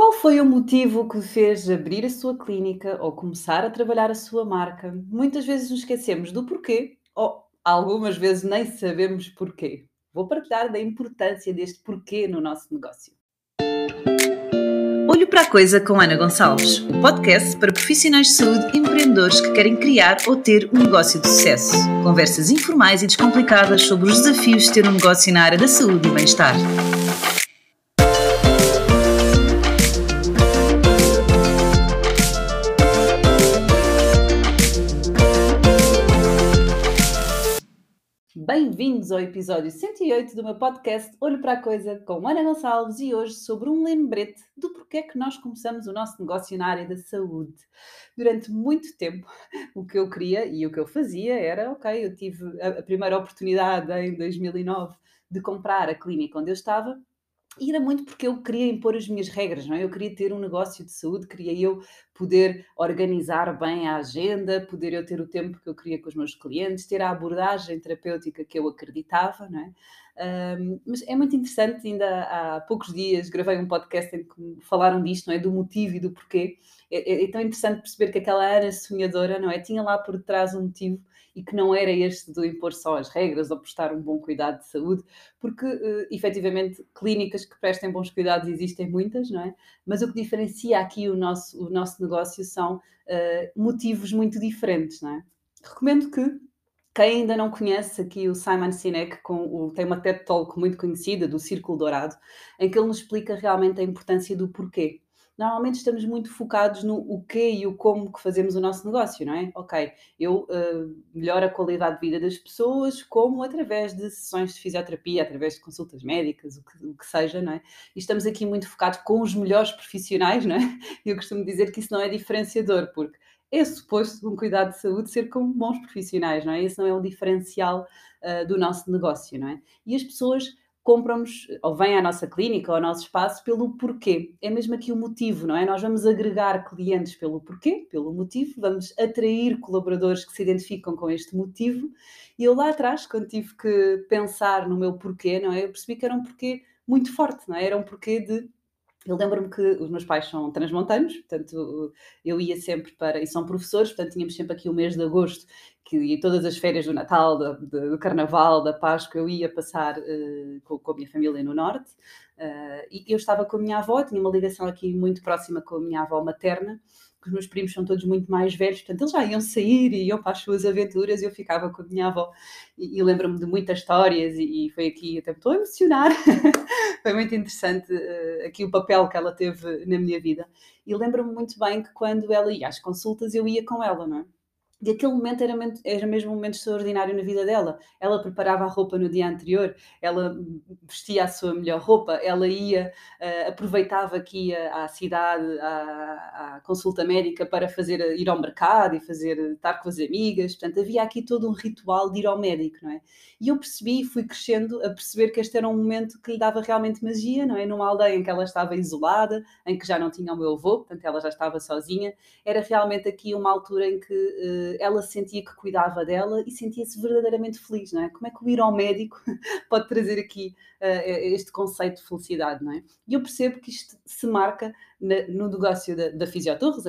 Qual foi o motivo que fez abrir a sua clínica ou começar a trabalhar a sua marca? Muitas vezes nos esquecemos do porquê ou algumas vezes nem sabemos porquê. Vou partilhar da importância deste porquê no nosso negócio. Olho para a Coisa com Ana Gonçalves, um podcast para profissionais de saúde e empreendedores que querem criar ou ter um negócio de sucesso. Conversas informais e descomplicadas sobre os desafios de ter um negócio na área da saúde e bem-estar. Bem-vindos ao episódio 108 do meu podcast Olho para a Coisa com Ana Gonçalves e hoje sobre um lembrete do porquê que nós começamos o nosso negócio na área da saúde. Durante muito tempo, o que eu queria e o que eu fazia era, ok, eu tive a primeira oportunidade em 2009 de comprar a clínica onde eu estava e era muito porque eu queria impor as minhas regras, não é? Eu queria ter um negócio de saúde, queria eu poder organizar bem a agenda, poder eu ter o tempo que eu queria com os meus clientes, ter a abordagem terapêutica que eu acreditava, não é? Um, mas é muito interessante, ainda há poucos dias gravei um podcast em que falaram disto, não é? Do motivo e do porquê. É, é, é tão interessante perceber que aquela Ana sonhadora, não é? Tinha lá por trás um motivo e que não era este do impor só as regras ou prestar um bom cuidado de saúde, porque uh, efetivamente clínicas que prestem bons cuidados existem muitas, não é? Mas o que diferencia aqui o nosso, o nosso negócio são uh, motivos muito diferentes, não é? Recomendo que quem ainda não conhece aqui o Simon Sinek com o, tem uma TED Talk muito conhecida do Círculo Dourado, em que ele nos explica realmente a importância do porquê normalmente estamos muito focados no o quê e o como que fazemos o nosso negócio, não é? Ok, eu uh, melhoro a qualidade de vida das pessoas, como através de sessões de fisioterapia, através de consultas médicas, o que, o que seja, não é? E estamos aqui muito focados com os melhores profissionais, não é? Eu costumo dizer que isso não é diferenciador, porque é suposto um cuidado de saúde ser com bons profissionais, não é? Esse não é um diferencial uh, do nosso negócio, não é? E as pessoas compram-nos ou vêm à nossa clínica ou ao nosso espaço pelo porquê. É mesmo aqui o motivo, não é? Nós vamos agregar clientes pelo porquê, pelo motivo, vamos atrair colaboradores que se identificam com este motivo. E eu lá atrás, quando tive que pensar no meu porquê, não é? Eu percebi que era um porquê muito forte, não é? Era um porquê de eu lembro-me que os meus pais são transmontanos, portanto eu ia sempre para. e são professores, portanto tínhamos sempre aqui o mês de agosto, que e todas as férias do Natal, do, do Carnaval, da Páscoa, eu ia passar uh, com, com, a minha família no Norte. Uh, e eu estava com a minha avó, tinha uma ligação aqui muito próxima com a minha avó materna que os meus primos são todos muito mais velhos, portanto eles já iam sair e iam para as suas aventuras e eu ficava com a minha avó. E, e lembro-me de muitas histórias e, e foi aqui, até estou a emocionar, foi muito interessante uh, aqui o papel que ela teve na minha vida. E lembro-me muito bem que quando ela ia às consultas eu ia com ela, não é? E aquele momento era, era mesmo um momento extraordinário na vida dela. Ela preparava a roupa no dia anterior, ela vestia a sua melhor roupa, ela ia, uh, aproveitava que ia à cidade, à, à, consulta médica para fazer, ir ao mercado e fazer, estar com as amigas. Portanto, havia aqui todo um ritual de ir ao médico, não é? E eu percebi fui crescendo a perceber que este era um momento que lhe dava realmente magia, não é? Numa aldeia em que ela estava isolada, em que já não tinha o meu avô, portanto, ela já estava sozinha. Era realmente aqui uma altura em que. Uh, ela sentia que cuidava dela e sentia-se verdadeiramente feliz, não é? Como é que o ir ao médico pode trazer aqui uh, este conceito de felicidade, não é? E eu percebo que isto se marca no negócio da, da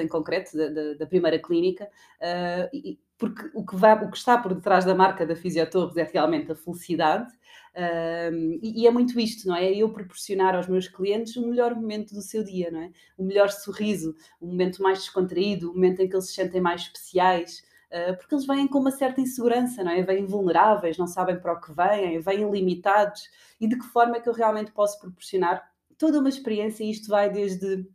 em concreto, da, da, da primeira clínica, uh, e, porque o que, vai, o que está por detrás da marca da Fisiotorres é realmente a felicidade, e, e, é muito isto, não é? é? Eu proporcionar aos meus clientes o melhor momento do seu dia, não é? O melhor sorriso, o momento mais descontraído, o momento em que eles se sentem mais especiais, porque eles vêm com uma certa insegurança, não é? Vêm vulneráveis, não sabem para o que vêm, vêm limitados. E de que forma é que eu realmente posso proporcionar toda uma experiência? E isto vai desde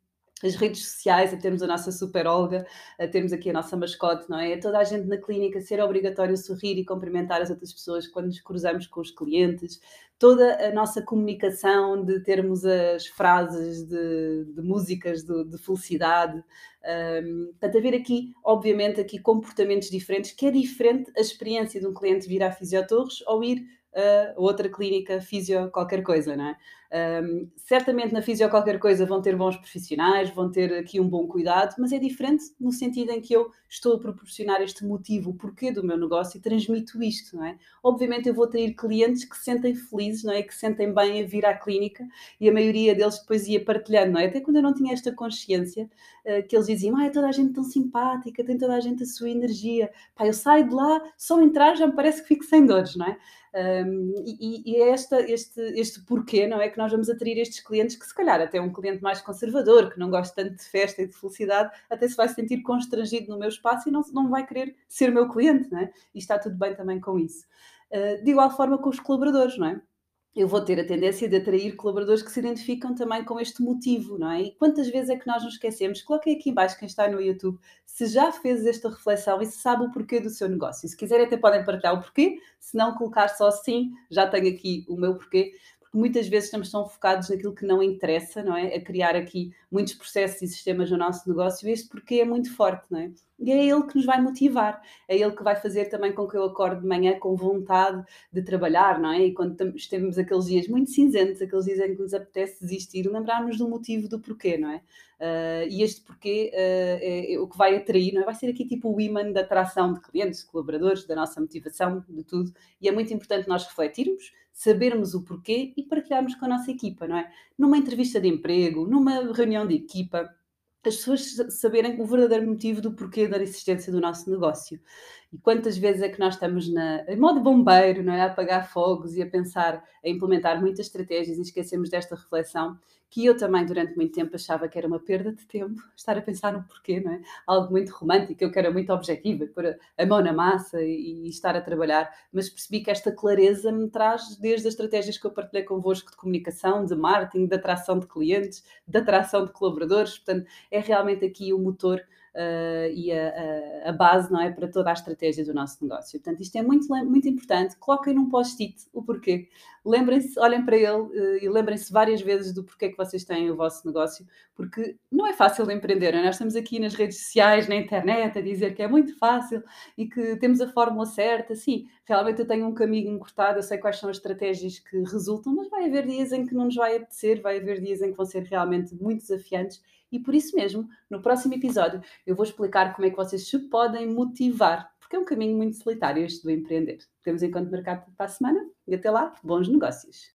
as redes sociais, a termos a nossa super Olga, a termos aqui a nossa mascote, não é? A toda a gente na clínica ser obrigatório sorrir e cumprimentar as outras pessoas quando nos cruzamos com os clientes, toda a nossa comunicação de termos as frases de, de músicas de, de felicidade. Um, portanto, haver aqui, obviamente, aqui comportamentos diferentes, que é diferente a experiência de um cliente vir à Fisiotorres ou ir a outra clínica, fisio, qualquer coisa, não é? Um, certamente na Fisio qualquer coisa vão ter bons profissionais, vão ter aqui um bom cuidado, mas é diferente no sentido em que eu estou a proporcionar este motivo, o porquê do meu negócio e transmito isto, não é? Obviamente eu vou ter clientes que se sentem felizes, não é? Que se sentem bem a vir à clínica e a maioria deles depois ia partilhando, não é? Até quando eu não tinha esta consciência, uh, que eles diziam, ah, é toda a gente tão simpática, tem toda a gente a sua energia, pá, eu saio de lá, só entrar já me parece que fico sem dores, não é? E, é este, este porquê, não é? Que nós vamos atrair estes clientes que, se calhar, até um cliente mais conservador, que não gosta tanto de festa e de felicidade, até se vai sentir constrangido no meu espaço e não, não vai querer ser meu cliente, não é? E está tudo bem também com isso. Uh, de igual forma com os colaboradores, não é? Eu vou ter a tendência de atrair colaboradores que se identificam também com este motivo, não é? E quantas vezes é que nós nos esquecemos? Coloquem aqui embaixo quem está no YouTube se já fez esta reflexão e se sabe o porquê do seu negócio. Se quiserem até podem partilhar o porquê, se não colocar só sim, já tenho aqui o meu porquê, porque muitas vezes estamos tão focados naquilo que não interessa, não é? A criar aqui muitos processos e sistemas no nosso negócio e este porquê é muito forte, não é? E é ele que nos vai motivar, é ele que vai fazer também com que eu acorde de manhã com vontade de trabalhar, não é? E quando temos aqueles dias muito cinzentos, aqueles dias em que nos apetece desistir, lembrarmos do motivo do porquê, não é? Uh, e este porquê uh, é, é, o que vai atrair, não é? Vai ser aqui tipo o imã da atração de clientes, colaboradores, da nossa motivação, de tudo. E é muito importante nós refletirmos, sabermos o porquê e partilharmos com a nossa equipa, não é? Numa entrevista de emprego, numa reunião de equipa, as pessoas saberem o verdadeiro motivo do porquê da existência do nosso negócio. E quantas vezes é que nós estamos na, em modo bombeiro, não é? a apagar fogos e a pensar, a implementar muitas estratégias e esquecemos desta reflexão que eu também durante muito tempo achava que era uma perda de tempo estar a pensar no porquê, não é? Algo muito romântico, eu que era muito objetiva, pôr a mão na massa e, estar a trabalhar, mas percebi que esta clareza me traz desde as estratégias que eu partilhei convosco de comunicação, de marketing, de atração de clientes, de atração de colaboradores, portanto, é realmente aqui o motor uh, e a, a, base não é, para toda a estratégia do nosso negócio. Portanto, isto é muito, muito importante. Coloquem num post-it o porquê. Lembrem-se, olhem para ele uh, e lembrem-se várias vezes do porquê que vocês têm o vosso negócio, porque não é fácil empreender. É? Nós estamos aqui nas redes sociais, na internet, a dizer que é muito fácil e que temos a fórmula certa. Sim, realmente eu tenho um caminho encurtado, eu sei quais são as estratégias que resultam, mas vai haver dias em que não nos vai apetecer, vai haver dias em que vão ser realmente muito desafiantes e por isso mesmo, no próximo episódio, eu vou explicar como é que vocês se podem motivar, porque é um caminho muito solitário este do empreender. Temos enquanto mercado para a semana e até lá, bons negócios.